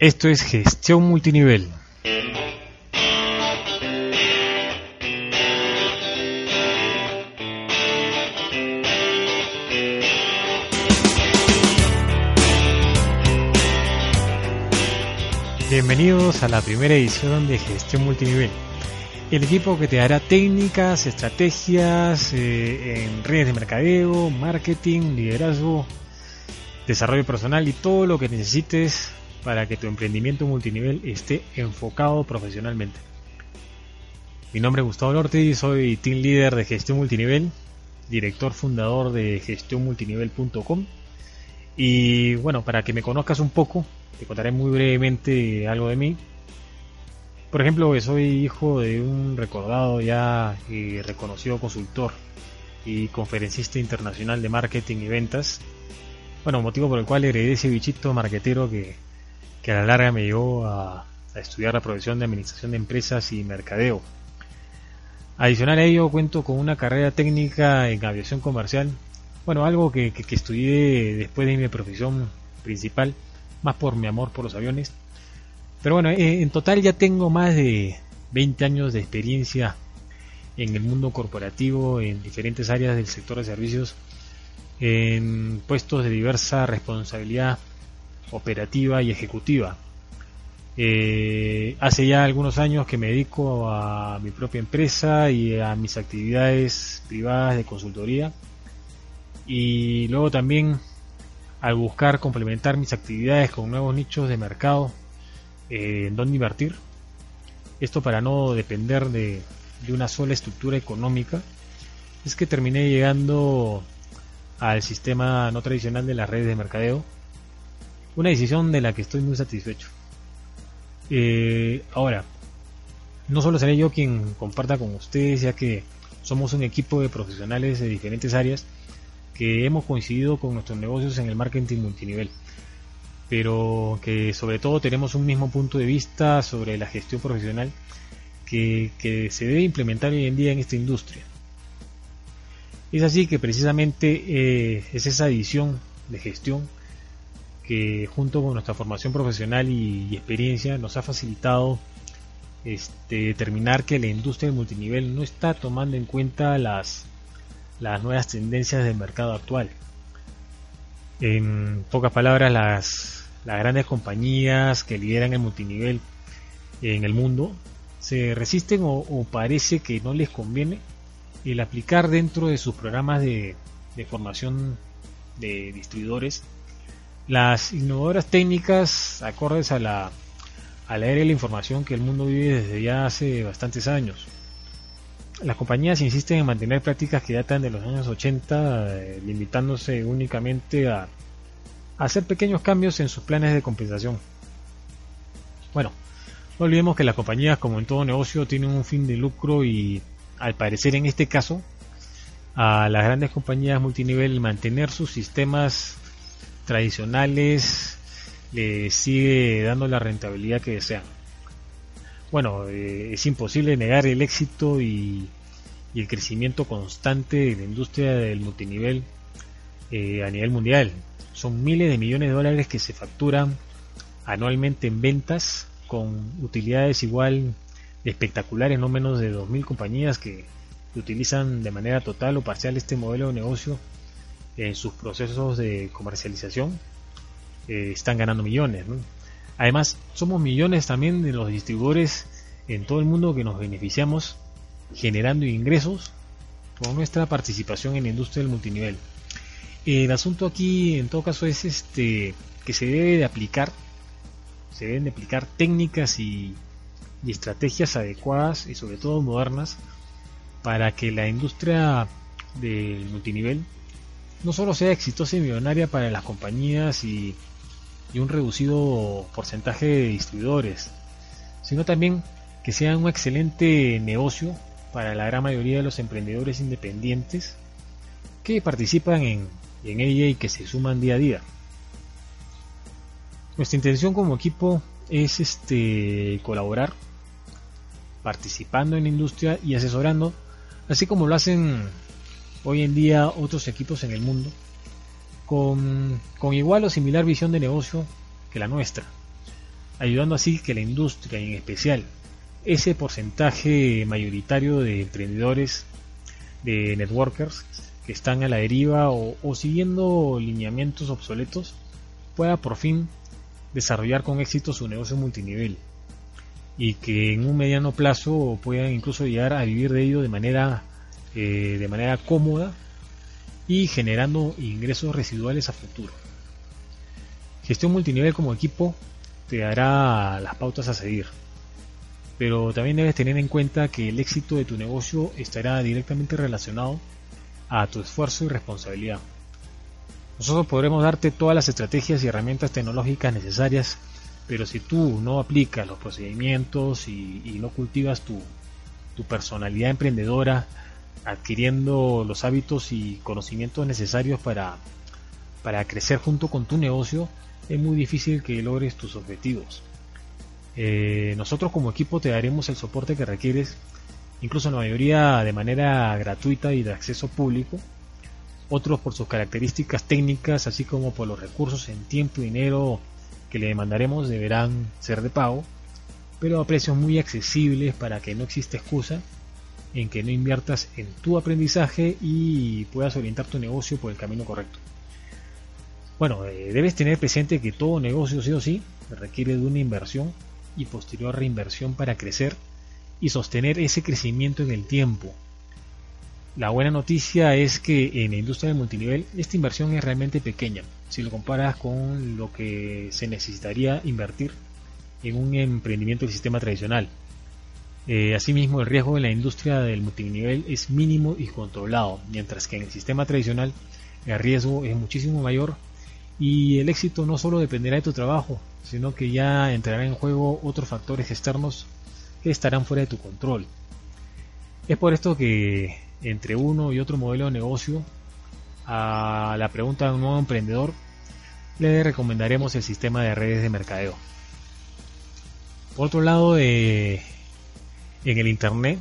Esto es gestión multinivel. Bienvenidos a la primera edición de Gestión Multinivel. El equipo que te dará técnicas, estrategias eh, en redes de mercadeo, marketing, liderazgo, desarrollo personal y todo lo que necesites para que tu emprendimiento multinivel esté enfocado profesionalmente. Mi nombre es Gustavo Norte soy team leader de gestión multinivel, director fundador de gestionmultinivel.com y bueno, para que me conozcas un poco, te contaré muy brevemente algo de mí. Por ejemplo, soy hijo de un recordado ya y reconocido consultor y conferencista internacional de marketing y ventas. Bueno, motivo por el cual heredé ese bichito marquetero que, a la larga me llevó a, estudiar la profesión de administración de empresas y mercadeo. Adicional a ello, cuento con una carrera técnica en aviación comercial. Bueno, algo que, que estudié después de mi profesión principal más por mi amor por los aviones. Pero bueno, eh, en total ya tengo más de 20 años de experiencia en el mundo corporativo, en diferentes áreas del sector de servicios, en puestos de diversa responsabilidad operativa y ejecutiva. Eh, hace ya algunos años que me dedico a mi propia empresa y a mis actividades privadas de consultoría. Y luego también al buscar complementar mis actividades con nuevos nichos de mercado eh, en donde invertir. Esto para no depender de, de una sola estructura económica, es que terminé llegando al sistema no tradicional de las redes de mercadeo. Una decisión de la que estoy muy satisfecho. Eh, ahora, no solo seré yo quien comparta con ustedes, ya que somos un equipo de profesionales de diferentes áreas que hemos coincidido con nuestros negocios en el marketing multinivel, pero que sobre todo tenemos un mismo punto de vista sobre la gestión profesional que, se debe implementar hoy en día en esta industria. Es así que precisamente eh, es esa visión de gestión que junto con nuestra formación profesional y, experiencia nos ha facilitado este, determinar que la industria del multinivel no está tomando en cuenta las las nuevas tendencias del mercado actual. En pocas palabras, las, las grandes compañías que lideran el multinivel en el mundo se resisten o, parece que no les conviene el aplicar dentro de sus programas de, de formación de distribuidores las innovadoras técnicas acordes a la, a era de la información que el mundo vive desde ya hace bastantes años las compañías insisten en mantener prácticas que datan de los años 80, eh, limitándose únicamente a, hacer pequeños cambios en sus planes de compensación. Bueno, no olvidemos que las compañías, como en todo negocio, tienen un fin de lucro y, al parecer en este caso, a las grandes compañías multinivel mantener sus sistemas tradicionales les sigue dando la rentabilidad que desean bueno, eh, es imposible negar el éxito y, el crecimiento constante de la industria del multinivel eh, a nivel mundial. Son miles de millones de dólares que se facturan anualmente en ventas con utilidades igual espectaculares, no menos de 2.000 compañías que utilizan de manera total o parcial este modelo de negocio en sus procesos de comercialización. Eh, están ganando millones. Además, somos millones también de los distribuidores en todo el mundo que nos beneficiamos generando ingresos con nuestra participación en la industria del multinivel. El asunto aquí, en todo caso, es este que se debe de aplicar, se deben de aplicar técnicas y, y estrategias adecuadas y sobre todo modernas para que la industria del multinivel no solo sea exitosa y millonaria para las compañías y y un reducido porcentaje de distribuidores, sino también que sea un excelente negocio para la gran mayoría de los emprendedores independientes que participan en, en ella y que se suman día a día. Nuestra intención como equipo es este colaborar participando en la industria y asesorando, así como lo hacen hoy en día otros equipos en el mundo con, igual o similar visión de negocio que la nuestra. ayudando así que la industria, en especial ese porcentaje mayoritario de emprendedores, de networkers, que están a la deriva o, o siguiendo lineamientos obsoletos, pueda por fin desarrollar con éxito su negocio multinivel y que en un mediano plazo puedan incluso llegar a vivir de ello de manera, eh, de manera cómoda y generando ingresos residuales a futuro. Gestión multinivel como equipo te dará las pautas a seguir, pero también debes tener en cuenta que el éxito de tu negocio estará directamente relacionado a tu esfuerzo y responsabilidad. Nosotros podremos darte todas las estrategias y herramientas tecnológicas necesarias pero si tú no aplicas los procedimientos y, no cultivas tu, personalidad emprendedora, adquiriendo los hábitos y conocimientos necesarios para, para crecer junto con tu negocio, es muy difícil que logres tus objetivos. Eh, nosotros como equipo te daremos el soporte que requieres, incluso en la mayoría de manera gratuita y de acceso público, otros por sus características técnicas, así como por los recursos en tiempo y dinero que le demandaremos deberán ser de pago, pero a precios muy accesibles para que no exista excusa en que no inviertas en tu aprendizaje y puedas orientar tu negocio por el camino correcto. Bueno, eh, debes tener presente que todo negocio sí o sí requiere de una inversión y posterior reinversión para crecer y sostener ese crecimiento en el tiempo. La buena noticia es que en la industria del multinivel esta inversión es realmente pequeña, si lo comparas con lo que se necesitaría invertir en un emprendimiento del sistema tradicional. Eh, asimismo, el riesgo en la industria del multinivel es mínimo y controlado, mientras que en el sistema tradicional el riesgo es muchísimo mayor y el éxito no solo dependerá de tu trabajo, sino que ya entrará en juego otros factores externos que estarán fuera de tu control. Es por esto que entre uno y otro modelo de negocio a la pregunta de un nuevo emprendedor, le recomendaremos el sistema de redes de mercadeo. Por otro lado, en el Internet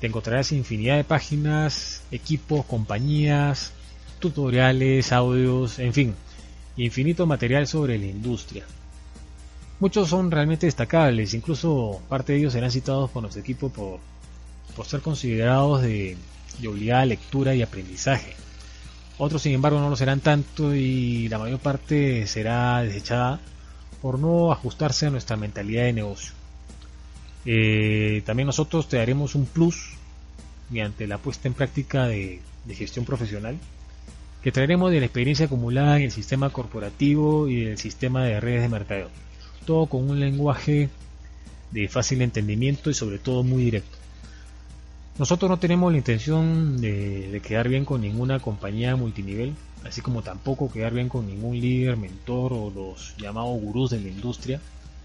te encontrarás infinidad de páginas, equipos, compañías, tutoriales, audios, en fin, infinito material sobre la industria. Muchos son realmente destacables, incluso parte de ellos serán citados por nuestro equipo por, por ser considerados de, de obligada lectura y aprendizaje. Otros, sin embargo, no lo serán tanto y la mayor parte será desechada por no ajustarse a nuestra mentalidad de negocio. Eh, también nosotros te daremos un plus mediante la puesta en práctica de, gestión profesional que traeremos de la experiencia acumulada en el sistema corporativo y el sistema de redes de mercadeo. Todo con un lenguaje de fácil entendimiento y sobre todo muy directo. Nosotros no tenemos la intención de, quedar bien con ninguna compañía multinivel, así como tampoco quedar bien con ningún líder, mentor o los llamados gurús de la industria,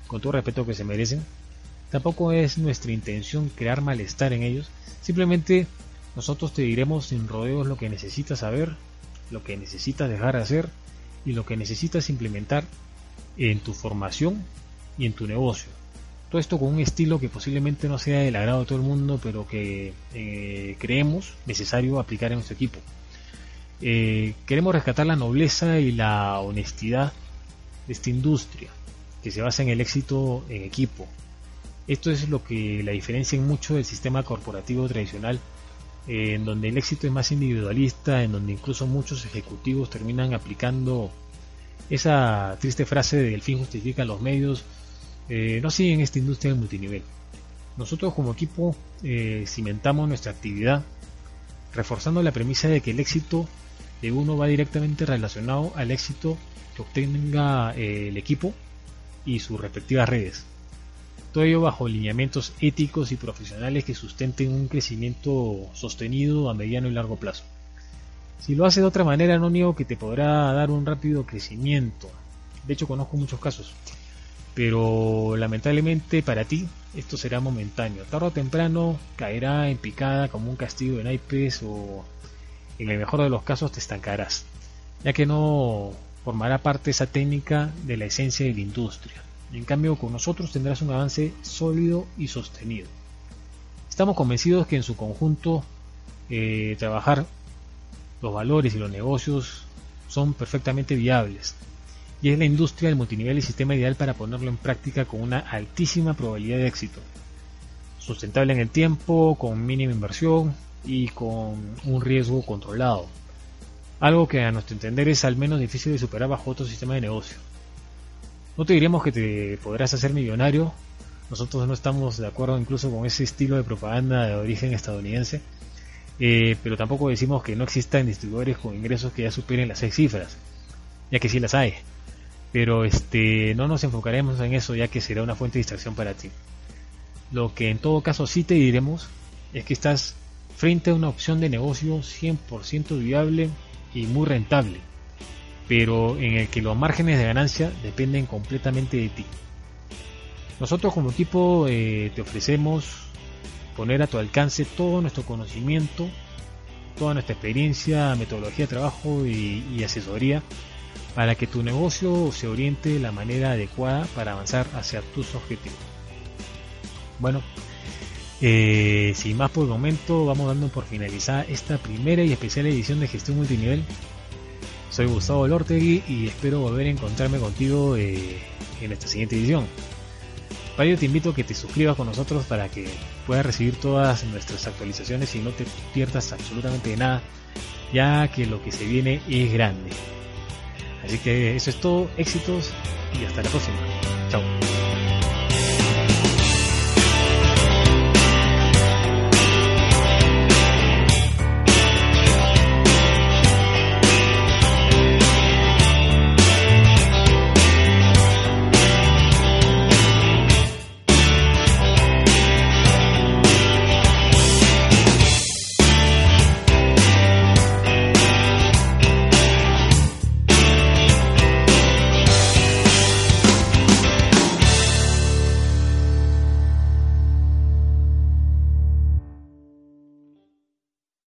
con todo respeto que se merecen. Tampoco es nuestra intención crear malestar en ellos, simplemente nosotros te diremos sin rodeos lo que necesitas saber, lo que necesitas dejar de hacer y lo que necesitas implementar en tu formación y en tu negocio. Todo esto con un estilo que posiblemente no sea del agrado de todo el mundo, pero que eh, creemos necesario aplicar en nuestro equipo. Eh, queremos rescatar la nobleza y la honestidad de esta industria, que se basa en el éxito en equipo. Esto es lo que la diferencia en mucho del sistema corporativo tradicional, en donde el éxito es más individualista, en donde incluso muchos ejecutivos terminan aplicando esa triste frase de el fin justifica los medios, eh, no siguen esta industria del multinivel. Nosotros como equipo eh, cimentamos nuestra actividad reforzando la premisa de que el éxito de uno va directamente relacionado al éxito que obtenga eh, el equipo y sus respectivas redes. Todo ello bajo lineamientos éticos y profesionales que sustenten un crecimiento sostenido a mediano y largo plazo. Si lo hace de otra manera, no niego que te podrá dar un rápido crecimiento. De hecho, conozco muchos casos pero lamentablemente para ti esto será momentáneo. Tarde o temprano caerá en picada como un castigo de naipes o en el mejor de los casos te estancarás, ya que no formará parte esa técnica de la esencia de la industria. En cambio, con nosotros tendrás un avance sólido y sostenido. Estamos convencidos que en su conjunto eh, trabajar los valores y los negocios son perfectamente viables y es la industria del multinivel y sistema ideal para ponerlo en práctica con una altísima probabilidad de éxito. Sustentable en el tiempo, con mínima inversión y con un riesgo controlado. Algo que a nuestro entender es al menos difícil de superar bajo otro sistema de negocio. No te diríamos que te podrás hacer millonario, nosotros no estamos de acuerdo incluso con ese estilo de propaganda de origen estadounidense, eh, pero tampoco decimos que no existan distribuidores con ingresos que ya superen las seis cifras, ya que sí las hay. Pero este no nos enfocaremos en eso ya que será una fuente de distracción para ti. Lo que en todo caso sí te diremos es que estás frente a una opción de negocio 100% viable y muy rentable, pero en el que los márgenes de ganancia dependen completamente de ti. Nosotros como equipo eh, te ofrecemos poner a tu alcance todo nuestro conocimiento, toda nuestra experiencia, metodología de trabajo y asesoría para que tu negocio se oriente de la manera adecuada para avanzar hacia tus objetivos. Bueno, eh, sin más por el momento, vamos dando por finalizada esta primera y especial edición de Gestión Multinivel. Soy Gustavo Lortegui y espero volver a encontrarme contigo eh, en esta siguiente edición. Para ello te invito a que te suscribas con nosotros para que puedas recibir todas nuestras actualizaciones y no te pierdas absolutamente de nada, ya que lo que se viene es grande. Así que eso es todo, éxitos y hasta la próxima.